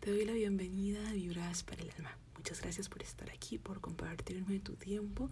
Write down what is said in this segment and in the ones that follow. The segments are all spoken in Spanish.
Te doy la bienvenida a Vibras para el Alma. Muchas gracias por estar aquí, por compartirme tu tiempo,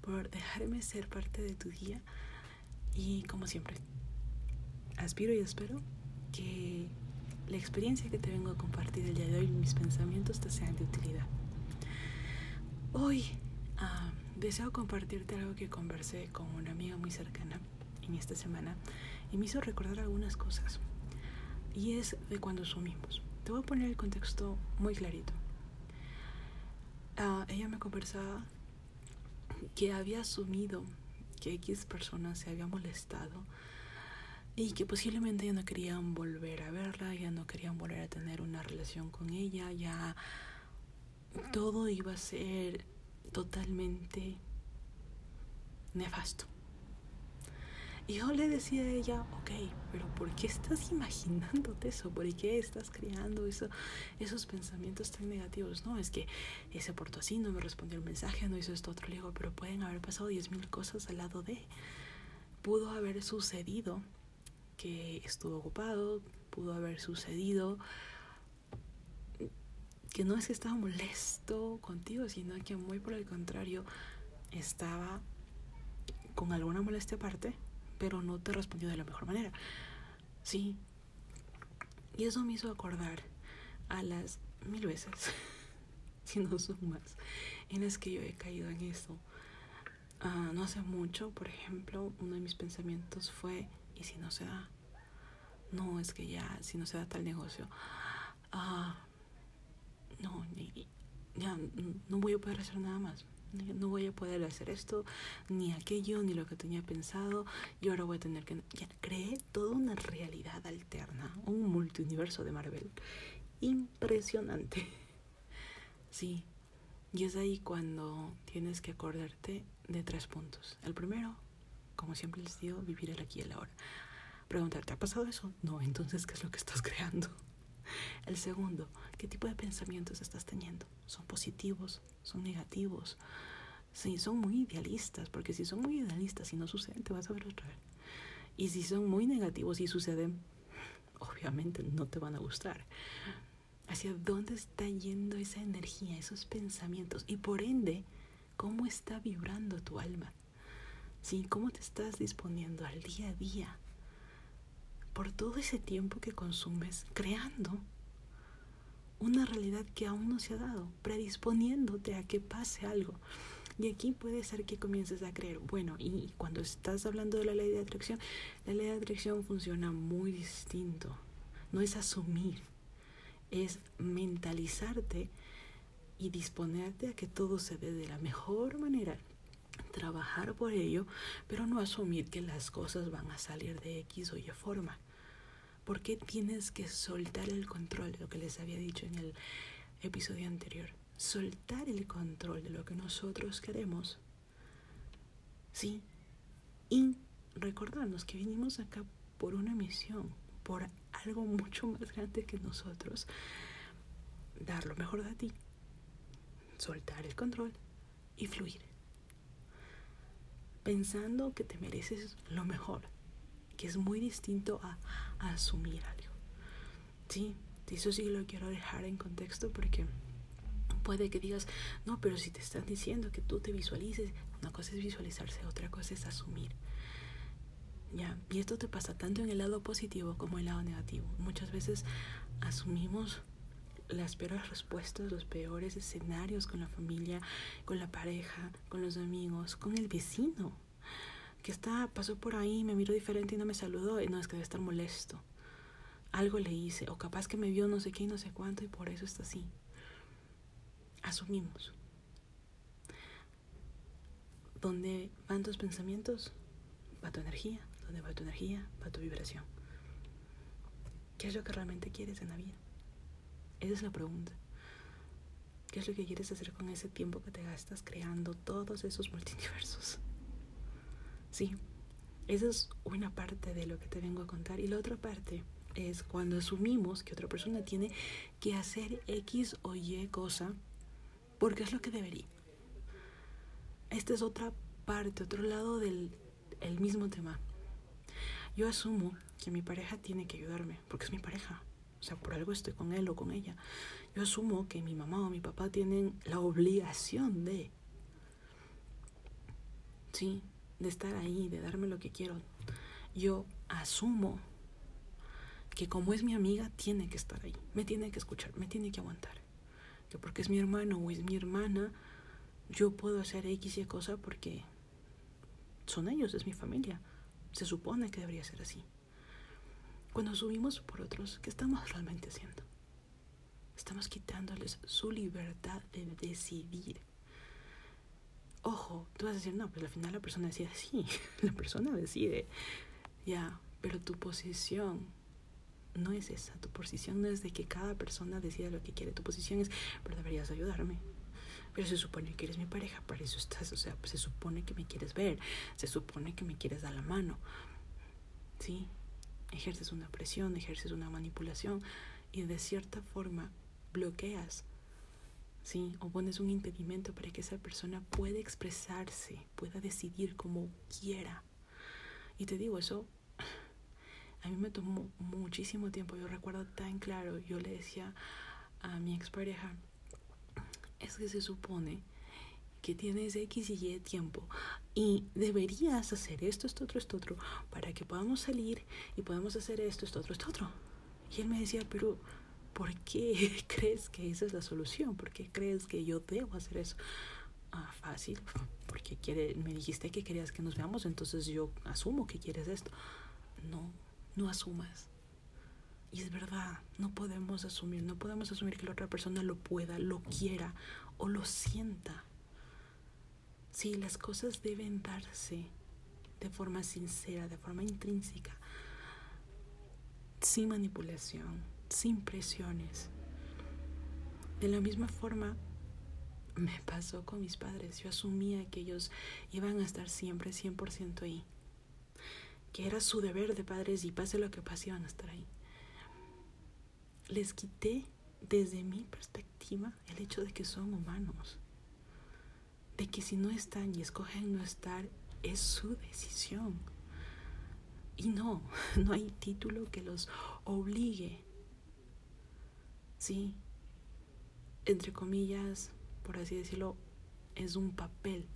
por dejarme ser parte de tu día. Y como siempre, aspiro y espero que la experiencia que te vengo a compartir el día de hoy, mis pensamientos, te sean de utilidad. Hoy uh, deseo compartirte algo que conversé con una amiga muy cercana en esta semana y me hizo recordar algunas cosas. Y es de cuando sumimos. Te voy a poner el contexto muy clarito. Uh, ella me conversaba que había asumido que X personas se había molestado y que posiblemente ya no querían volver a verla, ya no querían volver a tener una relación con ella, ya todo iba a ser totalmente nefasto. Y yo le decía a ella, ok, pero ¿por qué estás imaginándote eso? ¿Por qué estás creando eso, esos pensamientos tan negativos? No, es que se portó así, no me respondió el mensaje, no hizo esto otro. Le digo, pero pueden haber pasado diez mil cosas al lado de. Pudo haber sucedido que estuvo ocupado, pudo haber sucedido que no es que estaba molesto contigo, sino que muy por el contrario estaba con alguna molestia aparte pero no te respondió de la mejor manera. Sí. Y eso me hizo acordar a las mil veces, si no son más, en las que yo he caído en eso. Ah, no hace mucho, por ejemplo, uno de mis pensamientos fue, ¿y si no se da? No, es que ya, si no se da tal negocio, ah, no, ya no voy a poder hacer nada más no voy a poder hacer esto, ni aquello, ni lo que tenía pensado, yo ahora voy a tener que... Ya creé toda una realidad alterna, un multiuniverso de Marvel. Impresionante. Sí, y es ahí cuando tienes que acordarte de tres puntos. El primero, como siempre les digo, vivir el aquí y el ahora. Preguntarte, ¿ha pasado eso? No, entonces, ¿qué es lo que estás creando? El segundo, ¿qué tipo de pensamientos estás teniendo? ¿Son positivos? ¿Son negativos? Sí, son muy idealistas, porque si son muy idealistas y no suceden, te vas a ver otra vez. Y si son muy negativos y suceden, obviamente no te van a gustar. ¿Hacia dónde está yendo esa energía, esos pensamientos? Y por ende, ¿cómo está vibrando tu alma? ¿Sí? ¿Cómo te estás disponiendo al día a día? Por todo ese tiempo que consumes creando una realidad que aún no se ha dado, predisponiéndote a que pase algo. Y aquí puede ser que comiences a creer, bueno, y cuando estás hablando de la ley de atracción, la ley de atracción funciona muy distinto. No es asumir, es mentalizarte y disponerte a que todo se dé de la mejor manera trabajar por ello, pero no asumir que las cosas van a salir de X o Y forma. Porque tienes que soltar el control, lo que les había dicho en el episodio anterior. Soltar el control de lo que nosotros queremos. Sí. Y recordarnos que vinimos acá por una misión, por algo mucho más grande que nosotros. Dar lo mejor de ti. Soltar el control y fluir pensando que te mereces lo mejor, que es muy distinto a, asumir algo. Sí, eso sí lo quiero dejar en contexto porque puede que digas, no, pero si te están diciendo que tú te visualices, una cosa es visualizarse, otra cosa es asumir. Ya, y esto te pasa tanto en el lado positivo como en el lado negativo. Muchas veces asumimos las peores respuestas, los peores escenarios con la familia, con la pareja, con los amigos, con el vecino, que está, pasó por ahí, me miró diferente y no me saludó, y no es que debe estar molesto. Algo le hice, o capaz que me vio no sé qué y no sé cuánto, y por eso está así. Asumimos. Donde van tus pensamientos, va tu energía. Donde va tu energía, va tu vibración. ¿Qué es lo que realmente quieres en la vida? Esa es la pregunta. ¿Qué es lo que quieres hacer con ese tiempo que te gastas creando todos esos multiversos? Sí, esa es una parte de lo que te vengo a contar. Y la otra parte es cuando asumimos que otra persona tiene que hacer X o Y cosa porque es lo que debería. Esta es otra parte, otro lado del el mismo tema. Yo asumo que mi pareja tiene que ayudarme porque es mi pareja O sea, por algo estoy con él o con ella. Yo asumo que mi mamá o mi papá tienen la obligación de, sí, de estar ahí, de darme lo que quiero. Yo asumo que como es mi amiga, tiene que estar ahí, me tiene que escuchar, me tiene que aguantar. Que porque es mi hermano o es mi hermana, yo puedo hacer X y cosa porque son ellos, es mi familia. Se supone que debería ser así. Cuando subimos por otros, ¿qué estamos realmente haciendo? Estamos quitándoles su libertad de decidir. Ojo, tú vas a decir, no, pues al final la persona decide, sí, la persona decide. Ya, pero tu posición no es esa. Tu posición no es de que cada persona decida lo que quiere. Tu posición es, pero deberías ayudarme. Pero se supone que eres mi pareja, para eso estás. O sea, se supone que me quieres ver, se supone que me quieres dar la mano. ¿Sí? Ejerces una presión, ejerces una manipulación y de cierta forma bloqueas. ¿Sí? O pones un impedimento para que esa persona pueda expresarse, pueda decidir como quiera. Y te digo, eso a mí me tomó muchísimo tiempo. Yo recuerdo tan claro, yo le decía a mi expareja, es que se supone que tienes X y Y tiempo y deberías hacer esto, esto, otro, esto, otro, para que podamos salir y podamos hacer esto, esto, otro, esto, otro. Y él me decía, pero ¿por qué crees que esa es la solución? ¿Por qué crees que yo debo hacer eso? Ah, fácil, porque quiere, me dijiste que querías que nos veamos, entonces yo asumo que quieres esto. No, no asumas. Y es verdad, no podemos asumir, no podemos asumir que la otra persona lo pueda, lo quiera o lo sienta. Sí, las cosas deben darse de forma sincera, de forma intrínseca, sin manipulación, sin presiones. De la misma forma me pasó con mis padres. Yo asumía que ellos iban a estar siempre 100% ahí. Que era su deber de padres y pase lo que pase iban a estar ahí les quité desde mi perspectiva el hecho de que son humanos, que si no están y escogen no estar, es su decisión. Y no, no hay título que los obligue. Sí, entre comillas, por así decirlo, es un papel,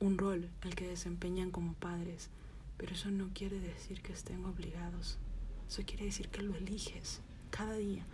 un rol el que desempeñan como padres, pero eso no quiere decir que estén obligados, eso quiere decir que lo eliges cada día.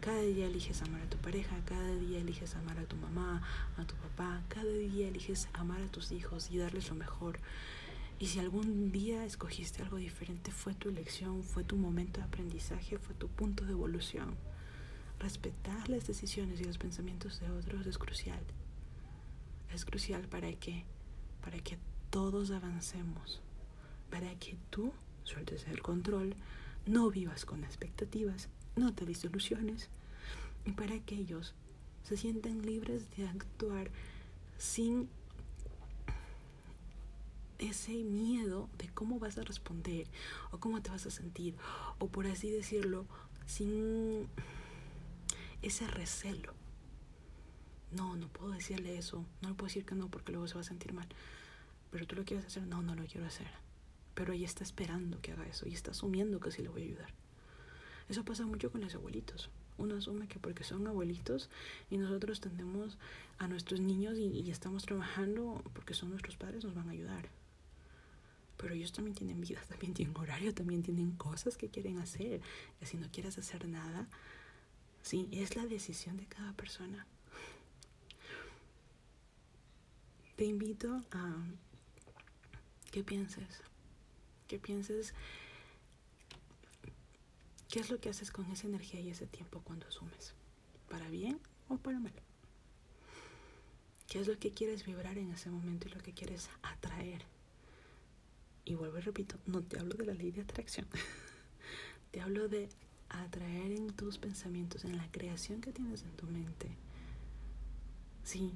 Cada día eliges amar a tu pareja, cada día eliges amar a tu mamá, a tu papá, cada día eliges amar a tus hijos y darles lo mejor. Y si algún día escogiste algo diferente, fue tu elección, fue tu momento de aprendizaje, fue tu punto de evolución. Respetar las decisiones y los pensamientos de otros es crucial. Es crucial para que, para que todos avancemos, para que tú sueltes el control, no vivas con expectativas, no te des ilusiones. Y para que ellos se sientan libres de actuar sin ese miedo de cómo vas a responder o cómo te vas a sentir o por así decirlo sin ese recelo no no puedo decirle eso no le puedo decir que no porque luego se va a sentir mal pero tú lo quieres hacer no no lo quiero hacer pero ella está esperando que haga eso y está asumiendo que sí le voy a ayudar. Eso pasa mucho con los abuelitos. Uno asume que porque son abuelitos y nosotros tendemos a nuestros niños y, estamos trabajando porque son nuestros padres, nos van a ayudar. Pero ellos también tienen vida, también tienen horario, también tienen cosas que quieren hacer. Y si no quieres hacer nada, sí, es la decisión de cada persona. Te invito a que pienses que pienses qué es lo que haces con esa energía y ese tiempo cuando asumes, para bien o para mal. ¿Qué es lo que quieres vibrar en ese momento y lo que quieres atraer? Y vuelvo y repito, no te hablo de la ley de atracción, te hablo de atraer en tus pensamientos, en la creación que tienes en tu mente. Sí.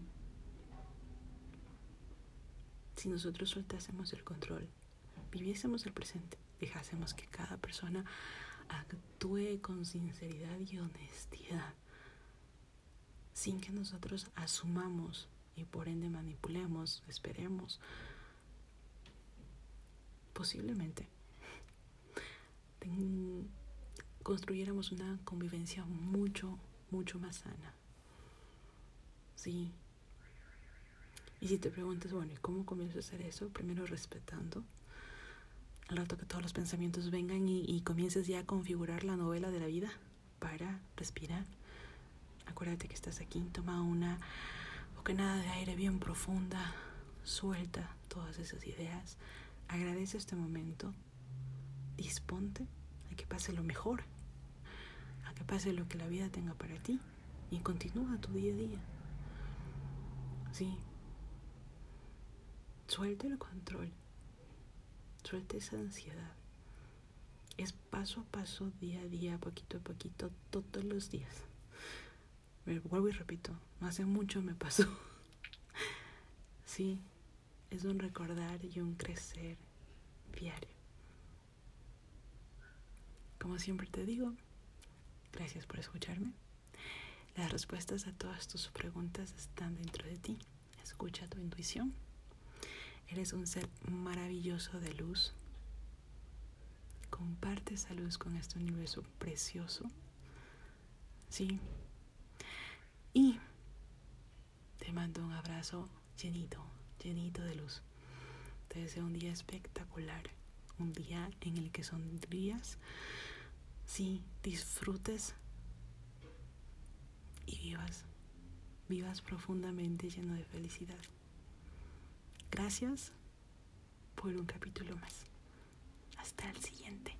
Si nosotros soltásemos el control viviésemos el presente, dejásemos que cada persona actúe con sinceridad y honestidad, sin que nosotros asumamos y por ende manipulemos, esperemos, construyéramos una convivencia mucho, mucho más sana. Sí. Y si te preguntas, bueno, ¿y cómo comienzo a hacer eso? Primero respetando. Al rato que todos los pensamientos vengan y, comiences ya a configurar la novela de la vida. Para, respirar. Acuérdate que estás aquí. Toma una bocanada de aire bien profunda. Suelta todas esas ideas. Agradece este momento. Disponte a que pase lo mejor. A que pase lo que la vida tenga para ti. Y continúa tu día a día. Sí. Suelte el control. Suelte esa ansiedad. Es paso a paso, día a día, poquito a poquito, todos los días. Me vuelvo y repito, hace mucho me pasó. Sí, es un recordar y un crecer diario. Como siempre te digo, gracias por escucharme. Las respuestas a todas tus preguntas están dentro de ti. Escucha tu intuición. Eres un ser maravilloso de luz. Comparte esa luz con este universo precioso. Sí. Y te mando un abrazo llenito, llenito de luz. Te deseo un día espectacular. Un día en el que sonrías. Sí, disfrutes y vivas, vivas profundamente lleno de felicidad. Gracias por un capítulo más. Hasta el siguiente.